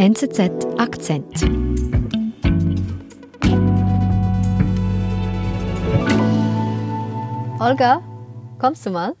NZZ Akzent. Olga, kommst du mal?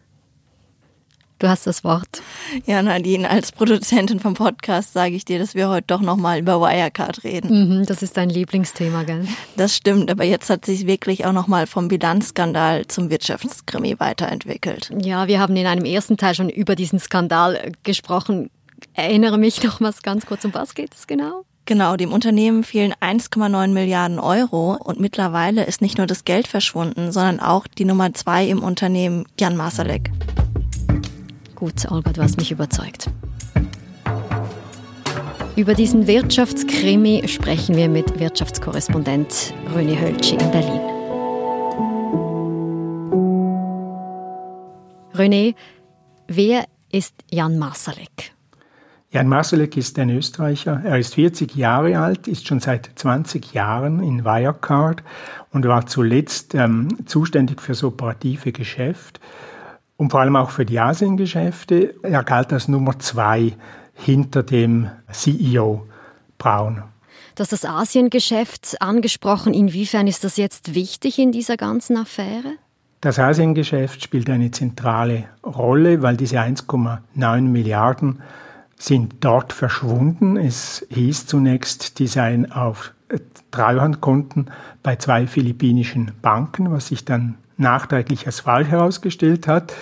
Du hast das Wort. Ja, Nadine, als Produzentin vom Podcast sage ich dir, dass wir heute doch nochmal über Wirecard reden. Mhm, das ist dein Lieblingsthema, gell? Das stimmt, aber jetzt hat sich wirklich auch nochmal vom Bilanzskandal zum Wirtschaftskrimi weiterentwickelt. Ja, wir haben in einem ersten Teil schon über diesen Skandal gesprochen. Erinnere mich nochmals ganz kurz, um was geht es genau? Genau, dem Unternehmen fehlen 1,9 Milliarden Euro und mittlerweile ist nicht nur das Geld verschwunden, sondern auch die Nummer zwei im Unternehmen, Jan Masalek. Gut, Olga, du hast mich überzeugt. Über diesen Wirtschaftskrimi sprechen wir mit Wirtschaftskorrespondent René Hölschi in Berlin. René, wer ist Jan Masalek? Jan Masalek ist ein Österreicher. Er ist 40 Jahre alt, ist schon seit 20 Jahren in Wirecard und war zuletzt ähm, zuständig für das operative Geschäft und vor allem auch für die Asiengeschäfte. Er galt als Nummer zwei hinter dem CEO Braun. Du hast das Asiengeschäft angesprochen. Inwiefern ist das jetzt wichtig in dieser ganzen Affäre? Das Asiengeschäft spielt eine zentrale Rolle, weil diese 1,9 Milliarden sind dort verschwunden. Es hieß zunächst, die seien auf Treuhandkonten bei zwei philippinischen Banken, was sich dann nachträglich als falsch herausgestellt hat.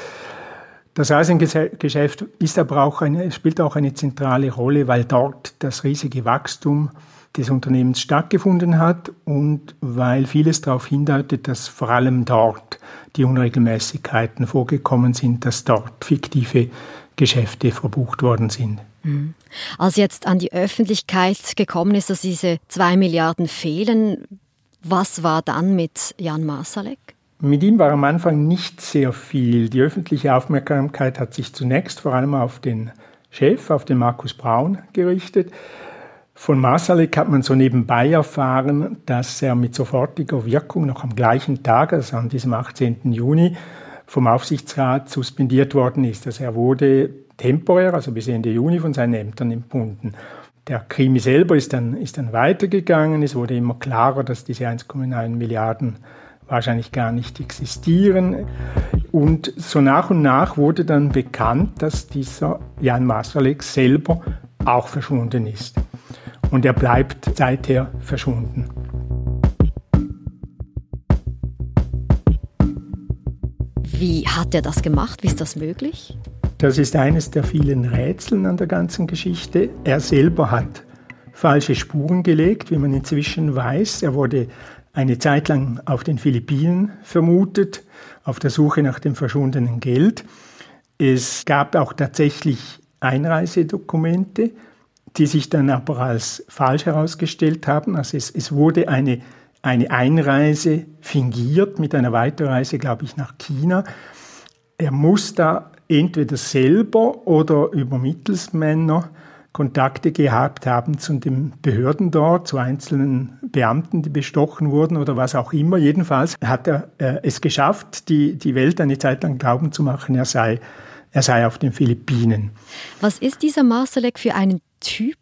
Das Asiengeschäft ist aber auch eine, spielt auch eine zentrale Rolle, weil dort das riesige Wachstum des Unternehmens stattgefunden hat und weil vieles darauf hindeutet, dass vor allem dort die Unregelmäßigkeiten vorgekommen sind, dass dort fiktive Geschäfte verbucht worden sind. Mhm. Als jetzt an die Öffentlichkeit gekommen ist, dass diese zwei Milliarden fehlen, was war dann mit Jan Masalek? Mit ihm war am Anfang nicht sehr viel. Die öffentliche Aufmerksamkeit hat sich zunächst vor allem auf den Chef, auf den Markus Braun gerichtet. Von Masalek hat man so nebenbei erfahren, dass er mit sofortiger Wirkung noch am gleichen Tag, also an diesem 18. Juni, vom Aufsichtsrat suspendiert worden ist. Also er wurde temporär, also bis Ende Juni, von seinen Ämtern entbunden. Der Krimi selber ist dann, ist dann weitergegangen. Es wurde immer klarer, dass diese 1,9 Milliarden wahrscheinlich gar nicht existieren. Und so nach und nach wurde dann bekannt, dass dieser Jan Masalek selber auch verschwunden ist. Und er bleibt seither verschwunden. Wie hat er das gemacht? Wie ist das möglich? Das ist eines der vielen Rätseln an der ganzen Geschichte. Er selber hat falsche Spuren gelegt, wie man inzwischen weiß. Er wurde eine Zeit lang auf den Philippinen vermutet, auf der Suche nach dem verschwundenen Geld. Es gab auch tatsächlich Einreisedokumente, die sich dann aber als falsch herausgestellt haben. Also es, es wurde eine, eine Einreise fingiert mit einer Weiterreise, glaube ich, nach China. Er muss da entweder selber oder über Mittelsmänner Kontakte gehabt haben zu den Behörden dort, zu einzelnen Beamten, die bestochen wurden oder was auch immer. Jedenfalls hat er äh, es geschafft, die, die Welt eine Zeit lang glauben zu machen, er sei, er sei auf den Philippinen. Was ist dieser Marsalek für einen Typ,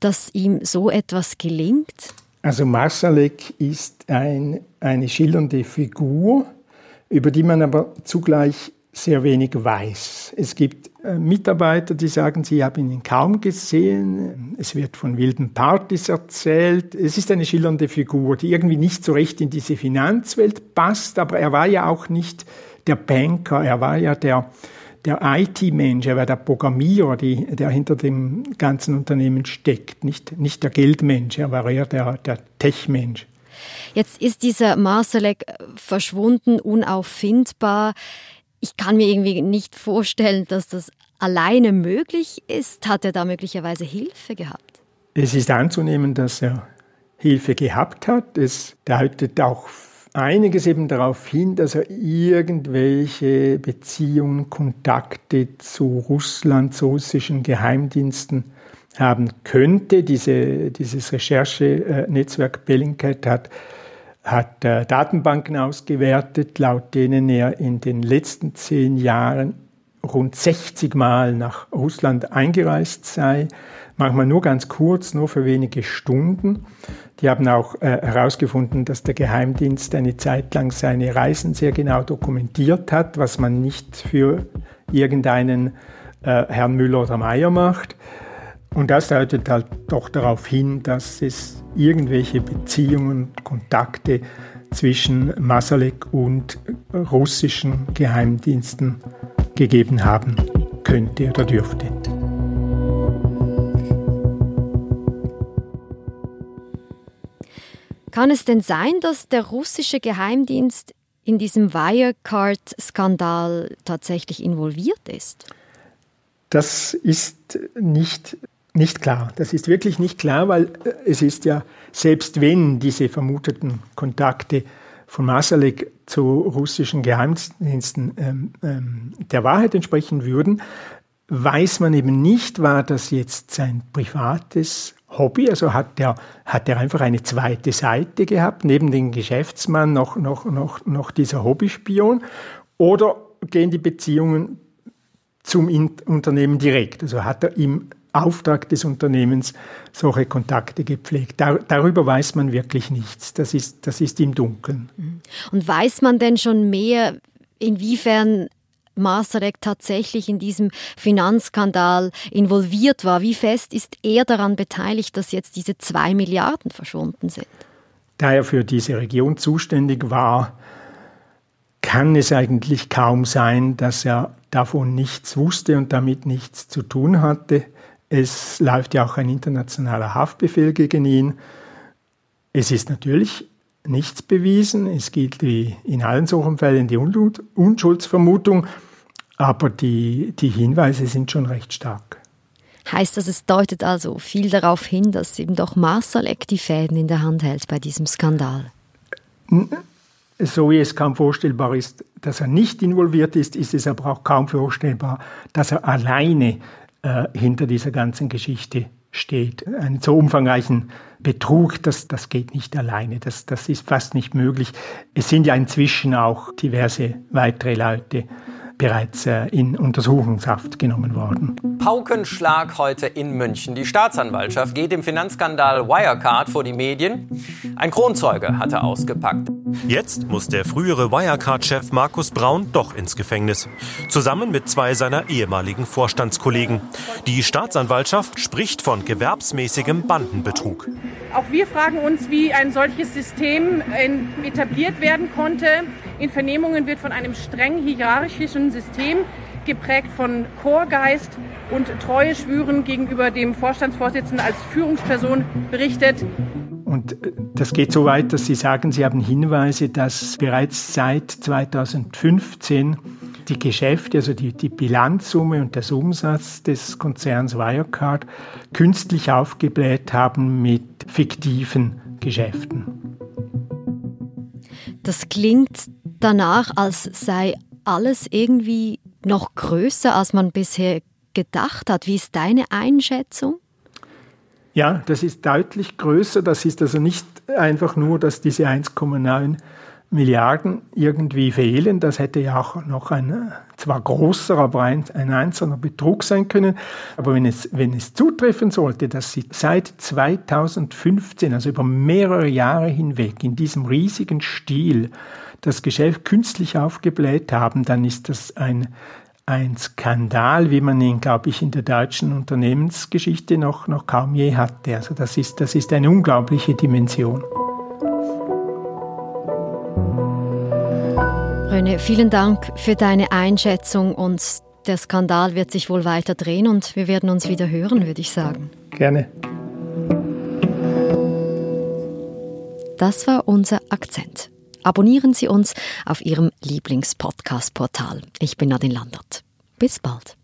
dass ihm so etwas gelingt? Also Marsalek ist ein, eine schildernde Figur, über die man aber zugleich sehr wenig weiß. Es gibt äh, Mitarbeiter, die sagen, sie haben ihn kaum gesehen. Es wird von wilden Partys erzählt. Es ist eine schillernde Figur, die irgendwie nicht so recht in diese Finanzwelt passt, aber er war ja auch nicht der Banker, er war ja der, der IT-Mensch, er war der Programmierer, die, der hinter dem ganzen Unternehmen steckt, nicht, nicht der Geldmensch, er war eher der, der Tech-Mensch. Jetzt ist dieser Marsalek verschwunden, unauffindbar ich kann mir irgendwie nicht vorstellen, dass das alleine möglich ist. Hat er da möglicherweise Hilfe gehabt? Es ist anzunehmen, dass er Hilfe gehabt hat. Es deutet auch einiges eben darauf hin, dass er irgendwelche Beziehungen, Kontakte zu Russland, zu russischen Geheimdiensten haben könnte. Diese, dieses Recherchenetzwerk Bellingcat hat hat äh, Datenbanken ausgewertet, laut denen er in den letzten zehn Jahren rund 60 Mal nach Russland eingereist sei, manchmal nur ganz kurz, nur für wenige Stunden. Die haben auch äh, herausgefunden, dass der Geheimdienst eine Zeit lang seine Reisen sehr genau dokumentiert hat, was man nicht für irgendeinen äh, Herrn Müller oder Meyer macht. Und das deutet halt doch darauf hin, dass es irgendwelche Beziehungen, Kontakte zwischen Masalek und russischen Geheimdiensten gegeben haben könnte oder dürfte. Kann es denn sein, dass der russische Geheimdienst in diesem Wirecard-Skandal tatsächlich involviert ist? Das ist nicht, nicht klar. Das ist wirklich nicht klar, weil äh, es ist ja, selbst wenn diese vermuteten Kontakte von Masalek zu russischen Geheimdiensten ähm, ähm, der Wahrheit entsprechen würden, weiß man eben nicht, war das jetzt sein privates Hobby, also hat er, hat er einfach eine zweite Seite gehabt, neben dem Geschäftsmann noch, noch, noch, noch dieser Hobbyspion, oder gehen die Beziehungen zum Unternehmen direkt, also hat er im Auftrag des Unternehmens solche Kontakte gepflegt. Dar darüber weiß man wirklich nichts. Das ist, das ist im Dunkeln. Mhm. Und weiß man denn schon mehr, inwiefern Masterek tatsächlich in diesem Finanzskandal involviert war? Wie fest ist er daran beteiligt, dass jetzt diese zwei Milliarden verschwunden sind? Da er für diese Region zuständig war, kann es eigentlich kaum sein, dass er davon nichts wusste und damit nichts zu tun hatte. Es läuft ja auch ein internationaler Haftbefehl gegen ihn. Es ist natürlich nichts bewiesen. Es gilt wie in allen solchen Fällen die Unschuldsvermutung. Aber die, die Hinweise sind schon recht stark. Heißt das, es deutet also viel darauf hin, dass eben doch Marsalek die Fäden in der Hand hält bei diesem Skandal? So wie es kaum vorstellbar ist, dass er nicht involviert ist, ist es aber auch kaum vorstellbar, dass er alleine äh, hinter dieser ganzen Geschichte steht. Einen so umfangreichen Betrug, das, das geht nicht alleine. Das, das ist fast nicht möglich. Es sind ja inzwischen auch diverse weitere Leute bereits äh, in Untersuchungshaft genommen worden. Paukenschlag heute in München. Die Staatsanwaltschaft geht im Finanzskandal Wirecard vor die Medien. Ein Kronzeuge hatte ausgepackt. Jetzt muss der frühere Wirecard-Chef Markus Braun doch ins Gefängnis. Zusammen mit zwei seiner ehemaligen Vorstandskollegen. Die Staatsanwaltschaft spricht von gewerbsmäßigem Bandenbetrug. Auch wir fragen uns, wie ein solches System etabliert werden konnte. In Vernehmungen wird von einem streng hierarchischen System geprägt von Chorgeist und Treue schwüren gegenüber dem Vorstandsvorsitzenden als Führungsperson berichtet. Und äh, das geht so weit, dass Sie sagen, Sie haben Hinweise, dass bereits seit 2015 die Geschäfte, also die, die Bilanzsumme und das Umsatz des Konzerns Wirecard künstlich aufgebläht haben mit fiktiven Geschäften. Das klingt danach, als sei alles irgendwie noch größer, als man bisher gedacht hat. Wie ist deine Einschätzung? Ja, das ist deutlich größer. Das ist also nicht einfach nur, dass diese 1,9 Milliarden irgendwie fehlen. Das hätte ja auch noch ein zwar großer, aber ein, ein einzelner Betrug sein können. Aber wenn es, wenn es zutreffen sollte, dass sie seit 2015, also über mehrere Jahre hinweg, in diesem riesigen Stil das Geschäft künstlich aufgebläht haben, dann ist das ein, ein Skandal, wie man ihn, glaube ich, in der deutschen Unternehmensgeschichte noch, noch kaum je hatte. Also das ist, das ist eine unglaubliche Dimension. Röne, vielen Dank für deine Einschätzung und der Skandal wird sich wohl weiter drehen und wir werden uns wieder hören, würde ich sagen. Gerne. Das war unser Akzent. Abonnieren Sie uns auf Ihrem Lieblingspodcast-Portal. Ich bin Nadine Landert. Bis bald.